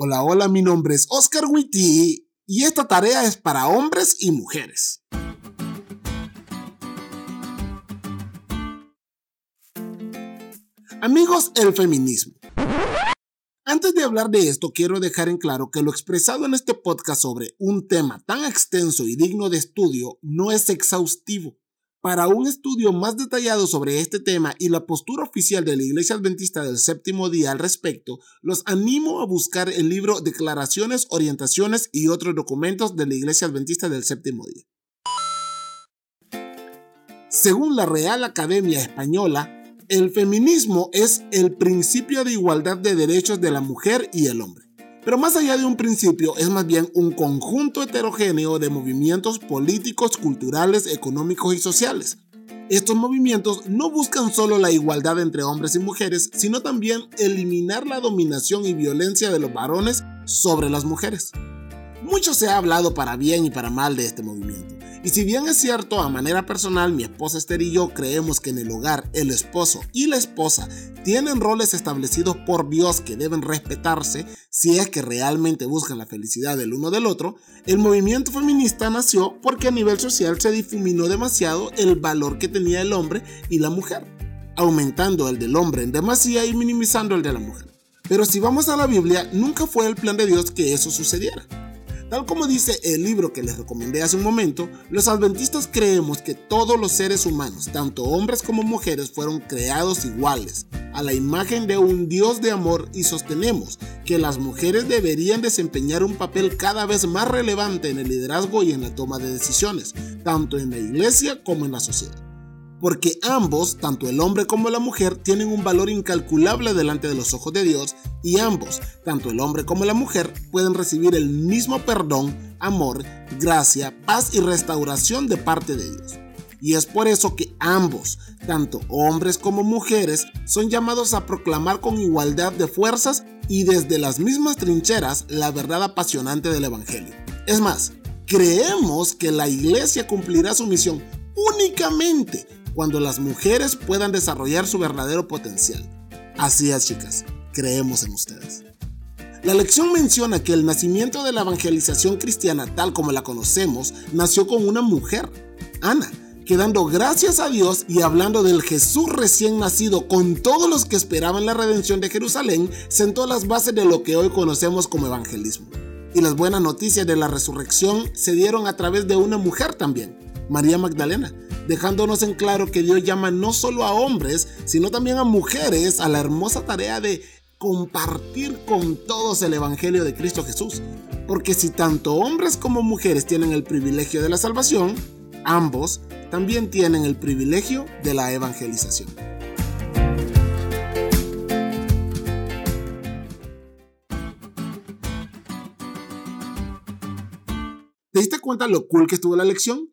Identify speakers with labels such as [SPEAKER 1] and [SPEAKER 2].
[SPEAKER 1] Hola, hola, mi nombre es Oscar Witty y esta tarea es para hombres y mujeres. Amigos, el feminismo. Antes de hablar de esto, quiero dejar en claro que lo expresado en este podcast sobre un tema tan extenso y digno de estudio no es exhaustivo. Para un estudio más detallado sobre este tema y la postura oficial de la Iglesia Adventista del Séptimo Día al respecto, los animo a buscar el libro Declaraciones, Orientaciones y otros documentos de la Iglesia Adventista del Séptimo Día. Según la Real Academia Española, el feminismo es el principio de igualdad de derechos de la mujer y el hombre. Pero más allá de un principio, es más bien un conjunto heterogéneo de movimientos políticos, culturales, económicos y sociales. Estos movimientos no buscan solo la igualdad entre hombres y mujeres, sino también eliminar la dominación y violencia de los varones sobre las mujeres. Mucho se ha hablado para bien y para mal de este movimiento. Y si bien es cierto, a manera personal, mi esposa Esther y yo creemos que en el hogar el esposo y la esposa tienen roles establecidos por Dios que deben respetarse si es que realmente buscan la felicidad del uno del otro, el movimiento feminista nació porque a nivel social se difuminó demasiado el valor que tenía el hombre y la mujer, aumentando el del hombre en demasía y minimizando el de la mujer. Pero si vamos a la Biblia, nunca fue el plan de Dios que eso sucediera. Tal como dice el libro que les recomendé hace un momento, los adventistas creemos que todos los seres humanos, tanto hombres como mujeres, fueron creados iguales, a la imagen de un Dios de amor y sostenemos que las mujeres deberían desempeñar un papel cada vez más relevante en el liderazgo y en la toma de decisiones, tanto en la iglesia como en la sociedad porque ambos, tanto el hombre como la mujer, tienen un valor incalculable delante de los ojos de Dios y ambos, tanto el hombre como la mujer, pueden recibir el mismo perdón, amor, gracia, paz y restauración de parte de Dios. Y es por eso que ambos, tanto hombres como mujeres, son llamados a proclamar con igualdad de fuerzas y desde las mismas trincheras la verdad apasionante del Evangelio. Es más, creemos que la iglesia cumplirá su misión únicamente cuando las mujeres puedan desarrollar su verdadero potencial. Así es, chicas, creemos en ustedes. La lección menciona que el nacimiento de la evangelización cristiana tal como la conocemos nació con una mujer, Ana, que dando gracias a Dios y hablando del Jesús recién nacido con todos los que esperaban la redención de Jerusalén, sentó las bases de lo que hoy conocemos como evangelismo. Y las buenas noticias de la resurrección se dieron a través de una mujer también, María Magdalena, dejándonos en claro que Dios llama no solo a hombres, sino también a mujeres a la hermosa tarea de compartir con todos el Evangelio de Cristo Jesús. Porque si tanto hombres como mujeres tienen el privilegio de la salvación, ambos también tienen el privilegio de la evangelización. ¿Te diste cuenta lo cool que estuvo la lección?